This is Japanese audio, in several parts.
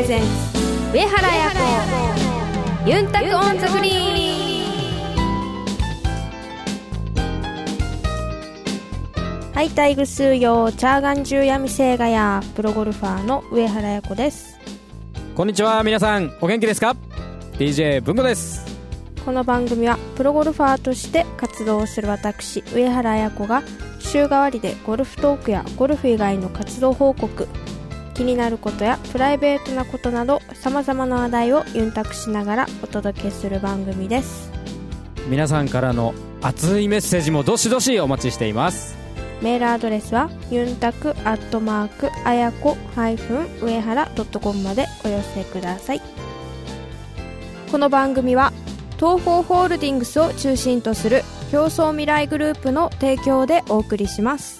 presents 上原彩子ユンタク on the green。ハイタイグスーヨーチャーガンジューヤミセーガヤープロゴルファーの上原彩子です。こんにちは皆さんお元気ですか？DJ 文吾です。この番組はプロゴルファーとして活動をする私上原彩子が週替わりでゴルフトークやゴルフ以外の活動報告気になることやプライベートなことなどさまざまな話題をユンタクしながらお届けする番組です。皆さんからの熱いメッセージもどしどしお待ちしています。メールアドレスはユンタクアットマークあやこ上原 .com までお寄せください。この番組は東方ホールディングスを中心とする競争未来グループの提供でお送りします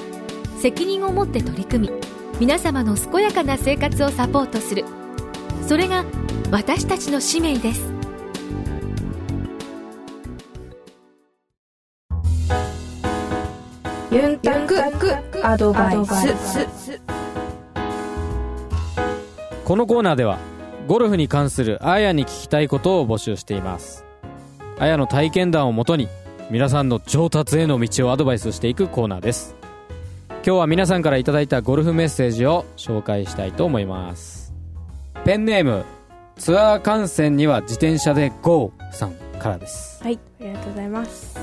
責任を持って取り組み皆様の健やかな生活をサポートする。それが私たちの使命です。ユンタクアドバイス。このコーナーではゴルフに関するあやに聞きたいことを募集しています。あやの体験談をもとに皆さんの上達への道をアドバイスしていくコーナーです。今日は皆さんからいただいたゴルフメッセージを紹介したいと思います。ペンネームツアー観戦には自転車で GO さんからです。はいありがとうございます。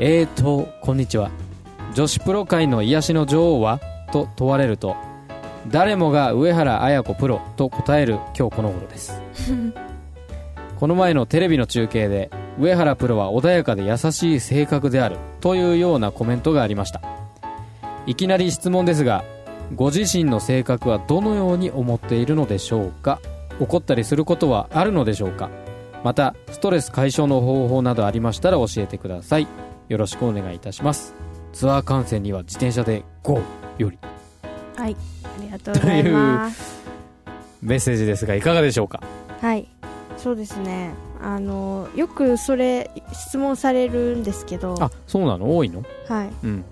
えーとこんにちは。女子プロ界の癒しの女王は？と問われると誰もが上原綾子プロと答える今日この頃です。この前のテレビの中継で上原プロは穏やかで優しい性格であるというようなコメントがありましたいきなり質問ですがご自身の性格はどのように思っているのでしょうか？怒ったりすることはあるのでしょうか？またストレス解消の方法などありましたら教えてください。よろしくお願いいたします。ツアー観戦には自転車で GO より。はいありがとうございます。メッセージですがいかがでしょうか？はいそうですね。あのよくそれ質問されるんですけど。あそうなの？多いの？はい。うん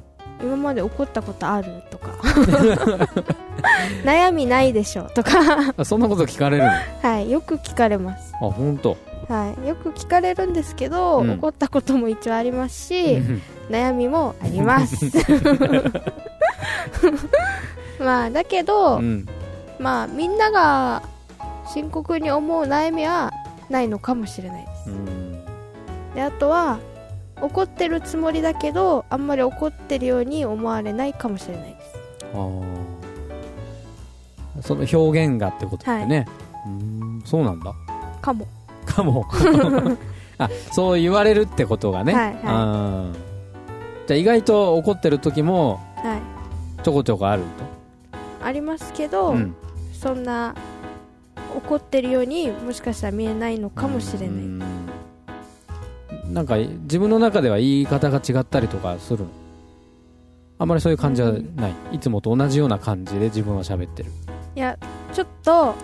今まで怒ったことあるとか。悩みないでしょとか。あそんなこと聞かれるの？あはいよく聞かれます。本当？はいよく聞かれるんですけど、うん。怒ったことも一応ありますし、うん。悩みもあります。まあだけど、うん。まあみんなが深刻に思う悩みはないのかもしれないです。うん。であとは怒ってるつもりだけどあんまり怒ってるように思われないかもしれないです。あー。その表現がってことだよね、うんそうなんだ。かも。かも。あそう言われるってことがね、はいはい。じゃあ意外と怒ってる時もはい。ちょこちょこあるありますけと、ど、うん。そんな怒ってるようにもしかしたら見えないのかもしれない、うんなんか自分の中では言い方が違ったりとかする。のあんまりそういう感じはない、いつもと同じような感じで自分は喋ってる。いやちょっと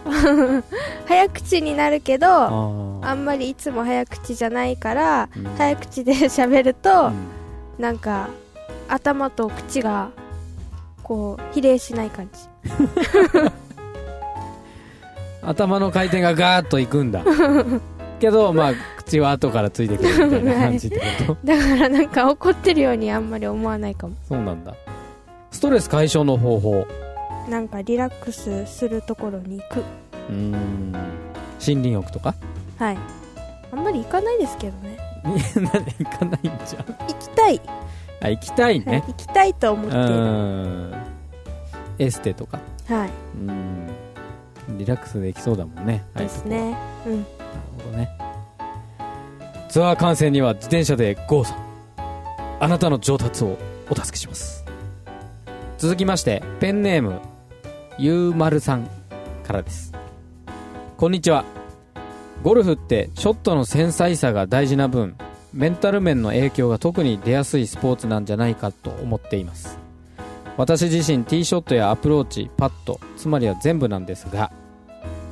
早口になるけどああんまりいつも早口じゃないから、うん。早口で 喋ると、うん。なんか頭と口がこう比例しない感じ。頭の回転がガーッといくんだけどまあ口は後からついてくるみたいな 感じってこと？だからなんか怒ってるようにあんまり思わないかも。そうなんだ。ストレス解消の方法。なんかリラックスするところに行く。うーん。森林浴とか？はい。あんまり行かないですけどね。なんで行かないんじゃん。行きたい、あ行きたいはいね、行きたいと思っうている。エステとか？はい、うん。リラックスできそうだもんね。ですね。うんほどね。ツアー観戦には自転車で GO さん。あなたの上達をお助けします。続きましてペンネームゆうまるさんからです。こんにちは。ゴルフってショットの繊細さが大事な分メンタル面の影響が特に出やすいスポーツなんじゃないかと思っています。私自身ティーショットやアプローチパットつまりは全部なんですが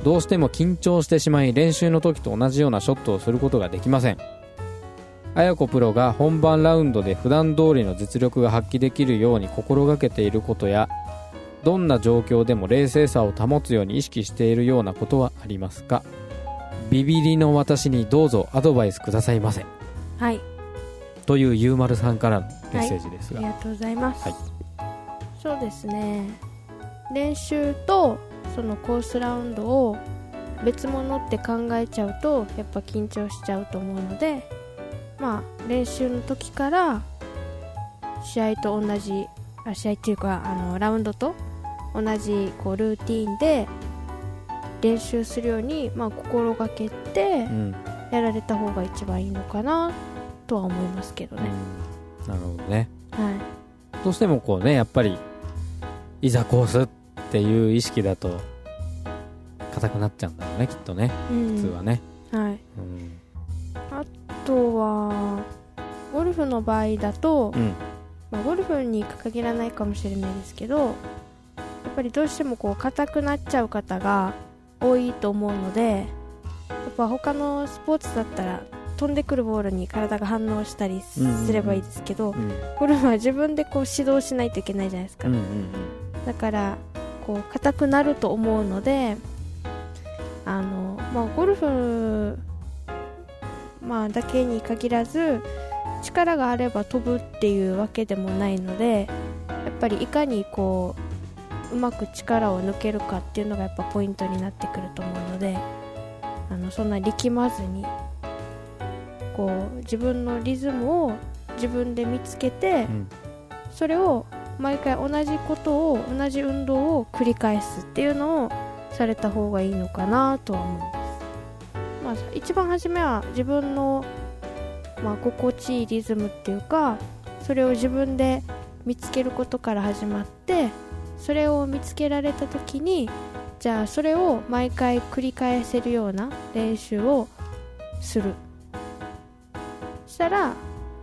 どうしても緊張してしまい練習の時と同じようなショットをすることができません。綾子プロが本番ラウンドで普段通りの実力が発揮できるように心がけていることやどんな状況でも冷静さを保つように意識しているようなことはありますか？ビビりの私にどうぞアドバイスくださいませ。はい。というゆうまるさんからのメッセージですが、ありがとうございます、はい。そうですね。練習とそのコースラウンドを別物って考えちゃうとやっぱ緊張しちゃうと思うのでまあ練習の時から試合と同じあ試合っていうかあのラウンドと同じこうルーティーンで練習するように、まあ、心がけてうん。やられた方が一番いいのかなとは思いますけどね、うん。なるほどね。はい。どうしてもこうねやっぱりいざコースっていう意識だと硬くなっちゃうんだろうねきっとね。うん。普通はね、はい。うん。あとはゴルフの場合だと、うん。まあ、ゴルフに限らないかもしれないですけどやっぱりどうしてもこう硬くなっちゃう方が多いと思うのでやっぱ他のスポーツだったら飛んでくるボールに体が反応したりすればいいですけど、うんゴルフは自分でこう指導しないといけないじゃないですか、うんうん。だからこう硬くなると思うのであの、まあ、ゴルフ、まあ、だけに限らず力があれば飛ぶっていうわけでもないのでやっぱりいかにこううまく力を抜けるかっていうのがやっぱポイントになってくると思うのであのそんな力まずにこう自分のリズムを自分で見つけて、うん。それを毎回同じことを同じ運動を繰り返すっていうのをされた方がいいのかなとは思います、まあ、一番初めは自分の、まあ、心地いいリズムっていうかそれを自分で見つけることから始まってそれを見つけられた時にじゃあそれを毎回繰り返せるような練習をする。したら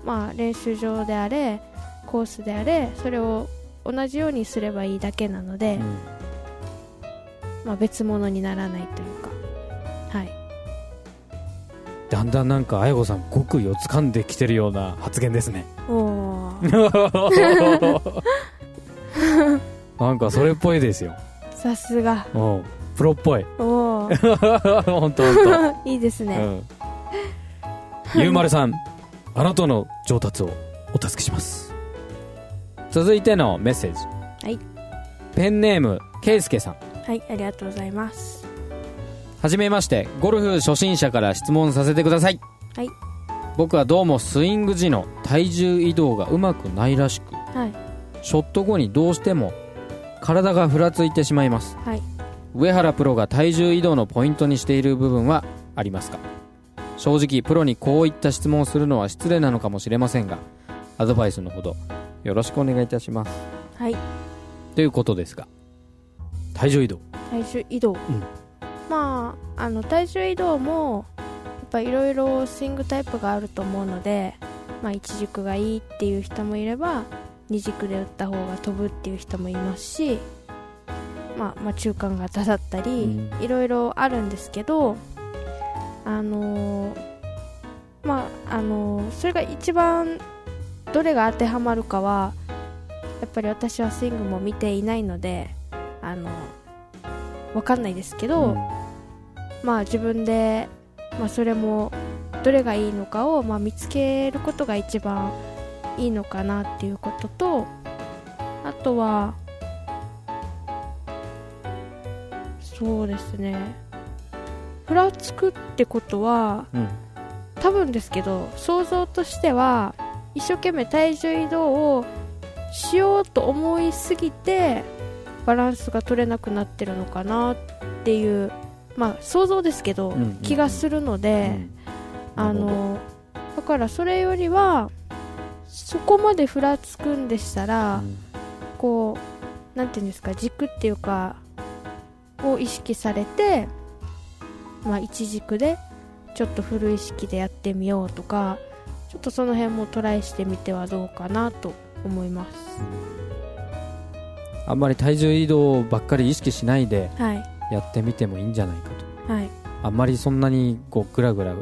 まあ練習場であれコースであれそれを同じようにすればいいだけなので、うん。まあ、別物にならないというか。はい。だんだんなんか綾子さん極意を掴んできてるような発言ですね。おー。なんかそれっぽいですよ。さすが。うんプロっぽい。おー。本当本 いいですね、当うん。ゆうまるさんあなたの上達をお助けします続いてのメッセージ。はい。ペンネームけいすけさん。はいありがとうございます。はじめましてゴルフ初心者から質問させてください。はい。僕はどうもスイング時の体重移動がうまくないらしくはい。ショット後にどうしても体がふらついてしまいます。はい。上原プロが体重移動のポイントにしている部分はありますか？正直プロにこういった質問をするのは失礼なのかもしれませんがアドバイスのほどよろしくお願いいたします。はい。ということですが体重移動。体重移動、まああの体重移動もやっぱいろいろスイングタイプがあると思うので、まあ、一軸がいいっていう人もいれば二軸で打った方が飛ぶっていう人もいますし、まあ、まあ中間型だったり、うん。いろいろあるんですけどあのーまああのーそれが一番どれが当てはまるかはやっぱり私はスイングも見ていないのであのわかんないですけど、うん。まあ自分で、まあ、それもどれがいいのかを、まあ、見つけることが一番いいのかなっていうこととあとはそうですね。ふらつくってことはうん。多分ですけど想像としては一生懸命体重移動をしようと思いすぎてバランスが取れなくなってるのかなっていうまあ想像ですけど、うんうんうん。気がするので、うん。あのだからそれよりはそこまでふらつくんでしたら、うん。こうなんていうんですか軸っていうかを意識されてまあ一軸でちょっとフル意識でやってみようとかちょっとその辺もトライしてみてはどうかなと思います。あんまり体重移動ばっかり意識しないではい。やってみてもいいんじゃないかと。はい。あんまりそんなにこうグラグラ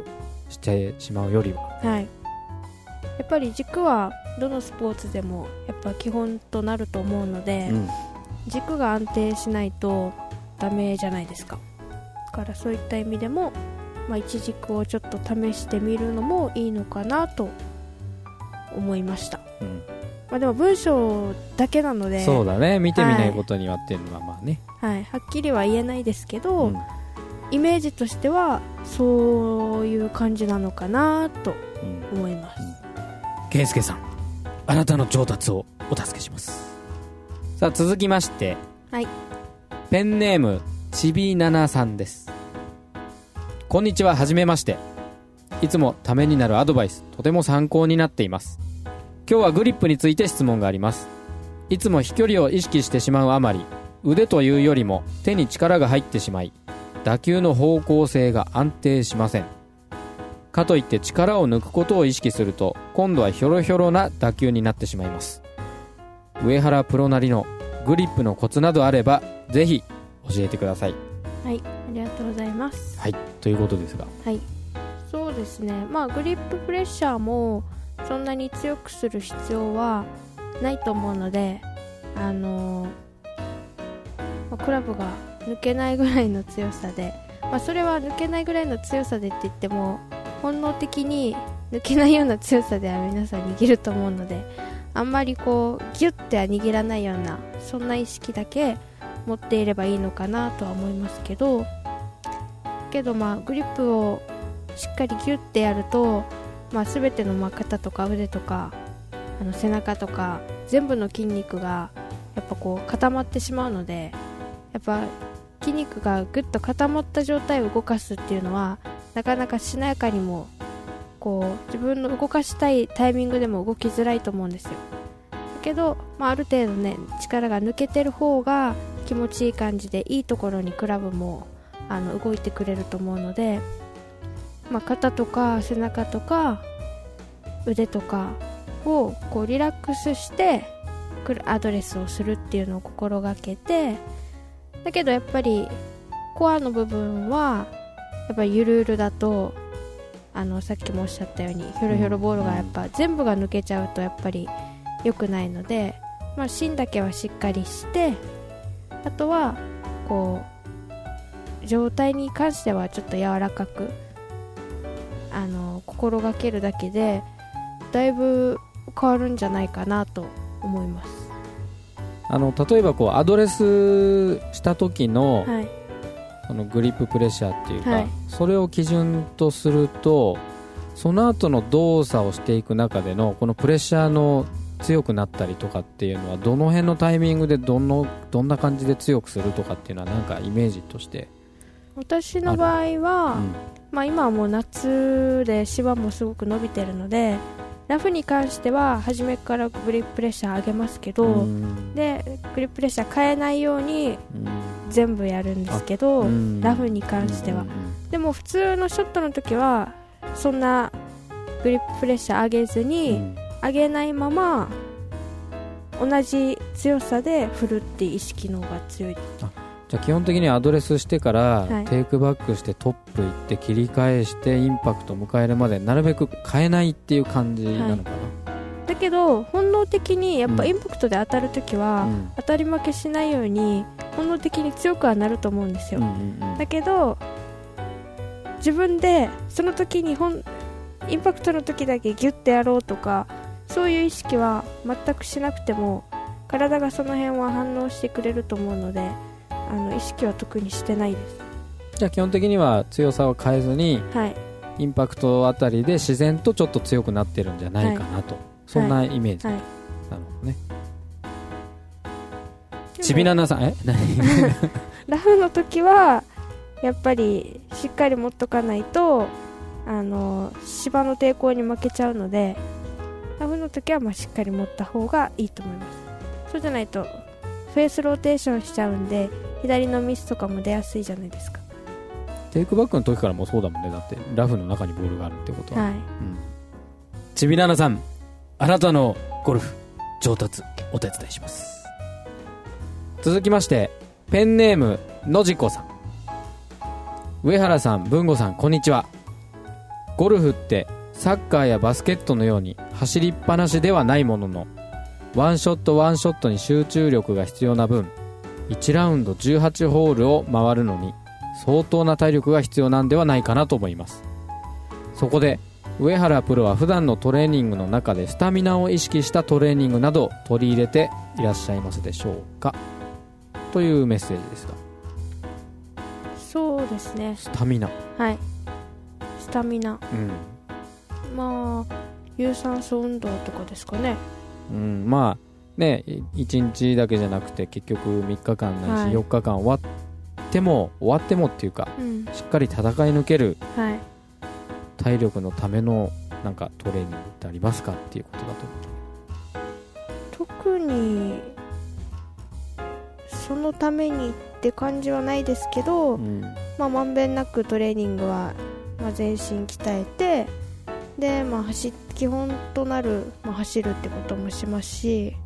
してしまうよりは。はい。やっぱり軸はどのスポーツでもやっぱ基本となると思うので、うん。軸が安定しないとダメじゃないですか。だからそういった意味でも、まあ、一軸をちょっと試してみるのもいいのかなと思いました、うん。まあ、でも文章だけなのでそうだね。見てみないことにはっていうのはまあね、はい、はっきりは言えないですけど、うん。イメージとしてはそういう感じなのかなとうん。思います、健介さんあなたの上達をお助けします。さあ続きまして。はい。ペンネームちびななさんですこんにちははじめまして。いつもためになるアドバイスとても参考になっています。今日はグリップについて質問があります。いつも飛距離を意識してしまうあまり腕というよりも手に力が入ってしまい打球の方向性が安定しません。かといって力を抜くことを意識すると今度はひょろひょろな打球になってしまいます。上原プロなりのグリップのコツなどあればぜひ教えてください。はい、ありがとうございます。はいということですが。はい。そうですね。まあグリッププレッシャーもそんなに強くする必要はないと思うのであのまあクラブが抜けないぐらいの強さで、まあ、それは抜けないぐらいの強さでって言っても本能的に抜けないような強さでは皆さん握ると思うのであんまりこうギュッては握らないようなそんな意識だけ持っていればいいのかなとは思いますけどけどまあグリップをしっかりギュッてやると、まあ、全てのまあ肩とか腕とかあの背中とか全部の筋肉がやっぱこう固まってしまうのでやっぱ筋肉がぐっと固まった状態を動かすっていうのはなかなかしなやかにもこう自分の動かしたいタイミングでも動きづらいと思うんですよ。だけど、まあ、ある程度ね力が抜けてる方が気持ちいい感じでいいところにクラブもあの動いてくれると思うので、まあ、肩とか背中とか腕とかをこうリラックスしてくるアドレスをするっていうのを心がけてだけどやっぱりコアの部分はやっぱりゆるゆるだとあのさっきもおっしゃったようにひょろひょろボールがやっぱ全部が抜けちゃうとやっぱり良くないので、まあ、芯だけはしっかりしてあとはこう状態に関してはちょっと柔らかくあの心がけるだけでだいぶ変わるんじゃないかなと思います。あの例えばこうアドレスした時の,、はい。そのグリッププレッシャーっていうか、はい。それを基準とするとその後の動作をしていく中でのこのプレッシャーの強くなったりとかっていうのはどの辺のタイミングでどのどんな感じで強くするとかっていうのはなんかイメージとして、私の場合は、うん。まあ、今はもう夏で芝もすごく伸びてるのでラフに関しては初めからグリッププレッシャー上げますけど、うん。でグリッププレッシャー変えないようにうん。全部やるんですけど、うん。ラフに関しては、うんでも普通のショットの時はそんなグリッププレッシャー上げずうんに、うん。上げないまま同じ強さで振るって意識の方が強いじゃあ基本的にはアドレスしてから、はい。テイクバックしてトップ行って切り返してインパクト迎えるまでなるべく変えないっていう感じなのかな、だけど本能的にやっぱうん。インパクトで当たる時は、うん。当たり負けしないように本能的に強くはなると思うんですよ、だけど自分でその時に本インパクトの時だけギュッてやろうとかそういう意識は全くしなくても体がその辺は反応してくれると思うのであの意識は特にしてないです。じゃあ基本的には強さを変えずにはい。インパクトあたりで自然とちょっと強くなってるんじゃないかなと、そんなイメージ、はい。なるほどね。でちびななさんえ？何？ラフの時はやっぱりしっかり持っとかないとあの芝の抵抗に負けちゃうのでラフの時はまあしっかり持った方がいいと思います。そうじゃないとフェースローテーションしちゃうんで左のミスとかも出やすいじゃないですか。テイクバックの時からもうそうだもんね。だってラフの中にボールがあるってことは、はい。うん、ちびななさんあなたのゴルフ上達お手伝いします。続きましてペンネームのじこさん。上原さん文吾さんこんにちは。ゴルフってサッカーやバスケットのように走りっぱなしではないもののワンショットワンショットに集中力が必要な分1ラウンド18ホールを回るのに相当な体力が必要なんではないかなと思います。そこで上原プロは普段のトレーニングの中でスタミナを意識したトレーニングなど取り入れていらっしゃいますでしょうか？というメッセージですが。そうですね。スタミナ。はい。スタミナ。うん。まあ有酸素運動とかですかね。うん、まあね1日だけじゃなくて結局3日間ないしはい。4日間終わっても終わってもっていうかうん。しっかり戦い抜けるはい。体力のためのなんかトレーニングってありますかっていうことだと思特にそのためにって感じはないですけど、う、うん、まあ、まんべんなくトレーニングは、まあ、全身鍛えてで、まあ、走基本となる、まあ、走るってこともしますし、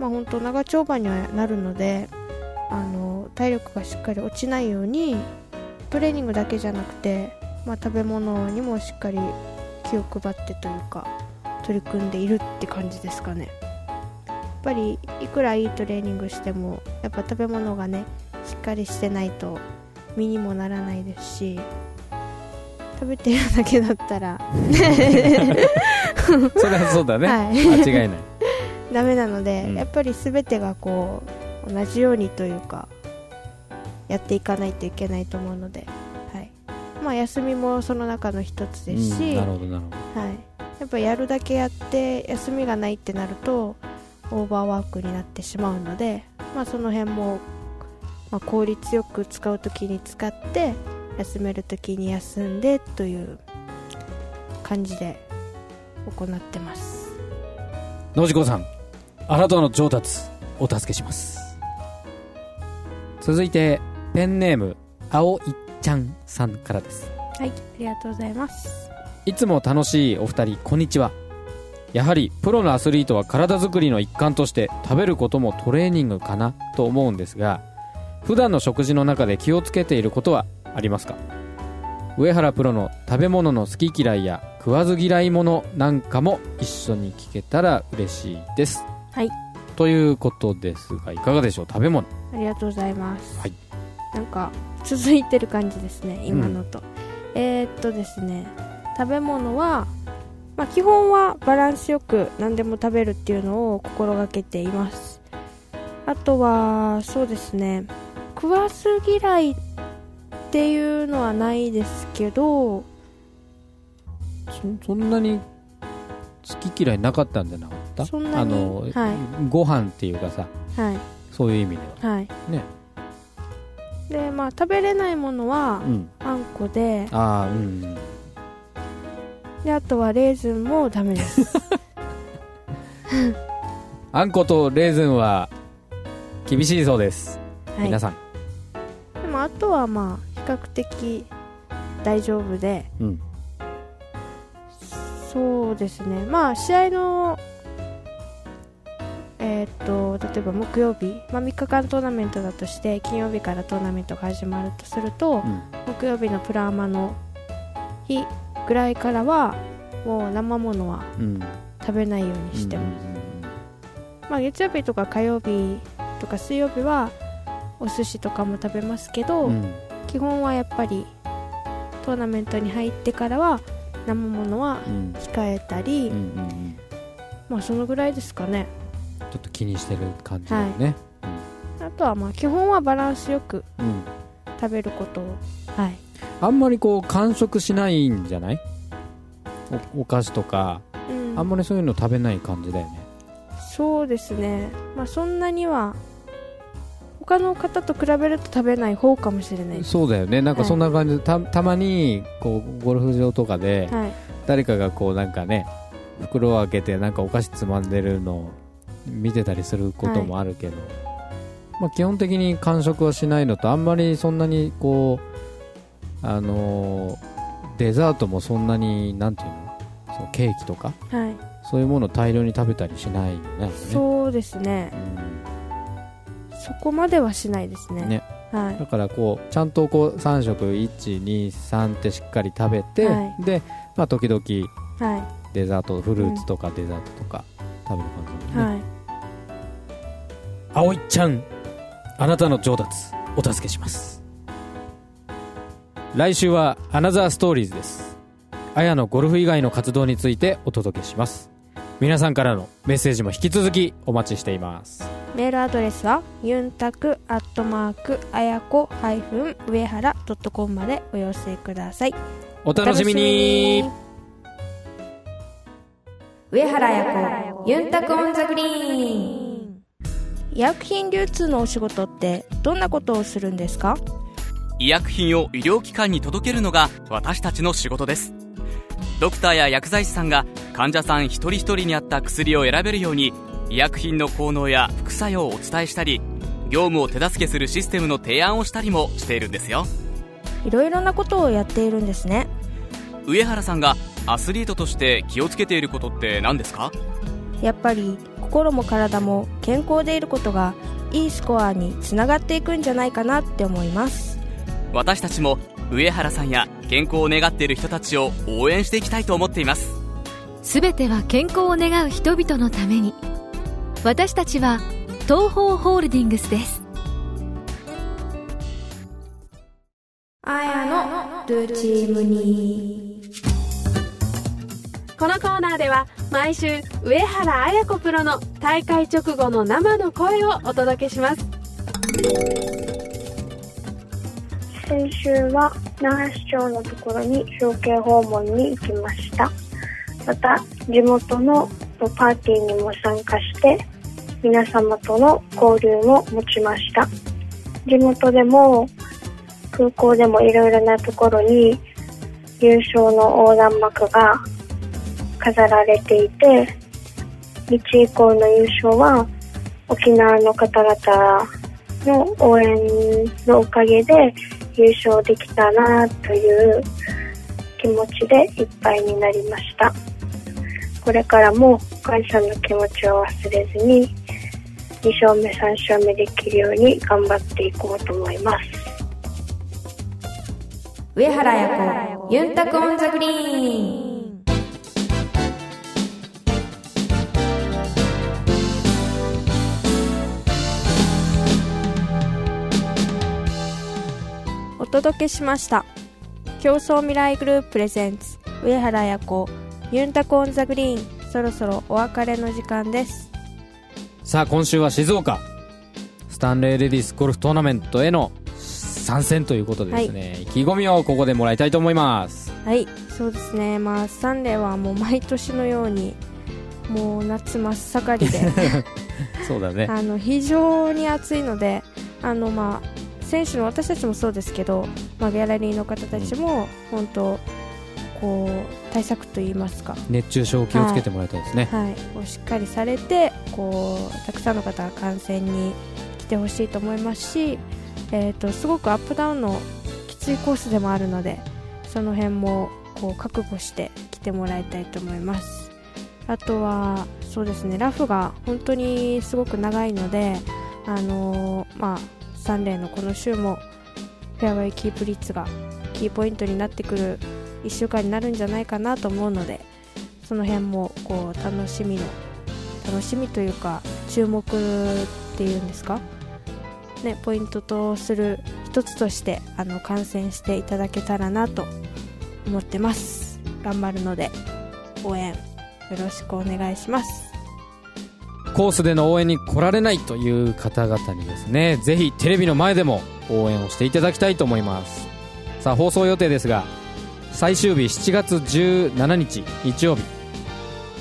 まあ、本当長丁場にはなるのであの体力がしっかり落ちないようにトレーニングだけじゃなくて、まあ、食べ物にもしっかり気を配ってというか取り組んでいるって感じですかね。やっぱりいくらいいトレーニングしてもやっぱ食べ物がねしっかりしてないと身にもならないですし食べてるだけだったら。それはそうだね、はい。間違いないダメなので、うん。やっぱり全てがこう同じようにというかやっていかないといけないと思うので、はい。まあ、休みもその中の一つですし、うん、なるほどなるほはい、やっぱやるだけやって休みがないってなるとオーバーワークになってしまうので、まあ、その辺も、まあ、効率よく使う時に使って休める時に休んでという感じで行ってます。ど野次子さんあなたの上達お助けします。続いてペンネーム青いっちゃんさんからです。はいありがとうございます。いつも楽しいお二人こんにちは。やはりプロのアスリートは体づくりの一環として食べることもトレーニングかなと思うんですが普段の食事の中で気をつけていることはありますか？上原プロの食べ物の好き嫌いや食わず嫌いものなんかも一緒に聞けたら嬉しいですはい。ということですがいかがでしょう？食べ物。ありがとうございます、はい。なんか続いてる感じですね今のと、えー、っとですね食べ物は、まあ、基本はバランスよく何でも食べるっていうのを心がけています。あとはそうですね食わず嫌いっていうのはないですけどそそんなに好き嫌いなかったんじゃなかったそんなに？あの、はい。ご飯っていうかさはい。そういう意味では。はい。ね。でまあ食べれないものはうん。あんこで。ああうん。であとはレーズンもダメです。あんことレーズンは厳しいそうです、はい。皆さん。でもあとはまあ比較的大丈夫で。うん。そうですね。まあ試合のえーっと例えば木曜日、まあ、3日間トーナメントだとして金曜日からトーナメントが始まるとすると、うん。木曜日のプラーマの日ぐらいからはもう生ものはうん食べないようにしてうん。ます、まあ、月曜日とか火曜日とか水曜日はお寿司とかも食べますけど、うん。うん基本はやっぱりトーナメントに入ってからは生ものはうん。控えたり、まあそのぐらいですかねちょっと気にしてる感じだよね、あとはまあ基本はバランスよくうん。うん食べることをはい。あんまりこう完食しないんじゃない？おお菓子とか。うん。あんまりそういうの食べない感じだよね。そうですね。まあそんなには他の方と比べると食べない方かもしれない。そうだよね。なんかそんな感じ。で、たたまにこうゴルフ場とかではい。誰かがこうなんかね袋を開けてなんかお菓子つまんでるのを見てたりすることもあるけど、まあ、基本的に完食はしないのとあんまりそんなにこうあのーデザートもそんなになんていうの？そのケーキとか？はい。そういうものを大量に食べたりしないよね。そうですね。そこまではしないですね。ね。はい。うんだからこうちゃんとこう3食123ってしっかり食べて、はで、まあ、時々はデザートフルーツとかデザートとか食べる感じいだね、はい。葵ちゃんあなたの上達お助けします。来週はアナザーストーリーズです。あやのゴルフ以外の活動についてお届けします。皆さんからのメッセージも引き続きお待ちしています。メールアドレスはユンタクアットマークあやこハイフン上原ドットコムまでお寄せください。お楽しみに。上原彩子ユンタク on the green。医薬品流通のお仕事ってどんなことをするんですか？医薬品を医療機関に届けるのが私たちの仕事です。ドクターや薬剤師さんが患者さん一人一人に合った薬を選べるように医薬品の効能や副作用をお伝えしたり業務を手助けするシステムの提案をしたりもしているんですよ。いろいろなことをやっているんですね。上原さんがアスリートとして気をつけていることって何ですか？やっぱり心も体も健康でいることがいいスコアにつながっていくんじゃないかなって思います。私たちも上原さんや健康を願っている人たちを応援していきたいと思っています。すべては健康を願う人々のために。私たちは東方ホールディングスです。あやのルーチームにこのコーナーでは毎週上原綾子プロの大会直後の生の声をお届けします。先週は那覇市長のところに表敬訪問に行きました。また地元のパーティーにも参加して皆様との交流も持ちました。地元でも空港でもいろいろなところに優勝の横断幕が飾られていて日以降の優勝は沖縄の方々の応援のおかげで優勝できたなという気持ちでいっぱいになりました。これからも感謝の気持ちを忘れずに2勝目3勝目できるように頑張っていこうと思います。上原彩子ユンタクオンザグリーン。届けしました。共創未来グループ presents 上原彩子ユンタク on the green。そろそろお別れの時間です。さあ今週は静岡スタンレーレディスゴルフトーナメントへの参戦ということでですね、意気込みをここでもらいたいと思います。はいそうですね。まあスタンレーはもう毎年のようにもう夏真っ盛りで。そうだね。あの非常に暑いのであの、まあ、選手の私たちもそうですけど、まあ、ギャラリーの方たちも本当こう対策といいますか、熱中症気をつけてもらいたいですね、はい、をしっかりされてこうたくさんの方が観戦に来てほしいと思いますし、えー、とすごくアップダウンのきついコースでもあるのでその辺もこう覚悟して来てもらいたいと思います。あとはそうですね。ラフが本当にすごく長いのであのーまあ3レーンのこの週もフェアウェイキープ率がキーポイントになってくる1週間になるんじゃないかなと思うのでその辺もこう楽しみの楽しみというか注目っていうんですか？ねポイントとする一つとしてあの観戦していただけたらなと思ってます。頑張るので応援よろしくお願いします。コースでの応援に来られないという方々にですねぜひテレビの前でも応援をしていただきたいと思います。さあ放送予定ですが最終日7月17日日曜日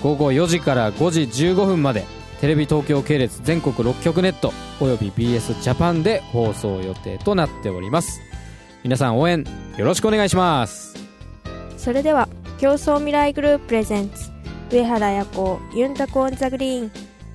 午後4時から5時15分までテレビ東京系列全国6局ネットおよび BS ジャパンで放送予定となっております。皆さん応援よろしくお願いします。それでは競争未来グループプレゼンツ上原彩子ユンタコオンザグリーン